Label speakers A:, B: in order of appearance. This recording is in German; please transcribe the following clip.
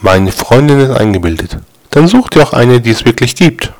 A: Meine Freundin ist eingebildet. Dann such dir auch eine, die es wirklich gibt.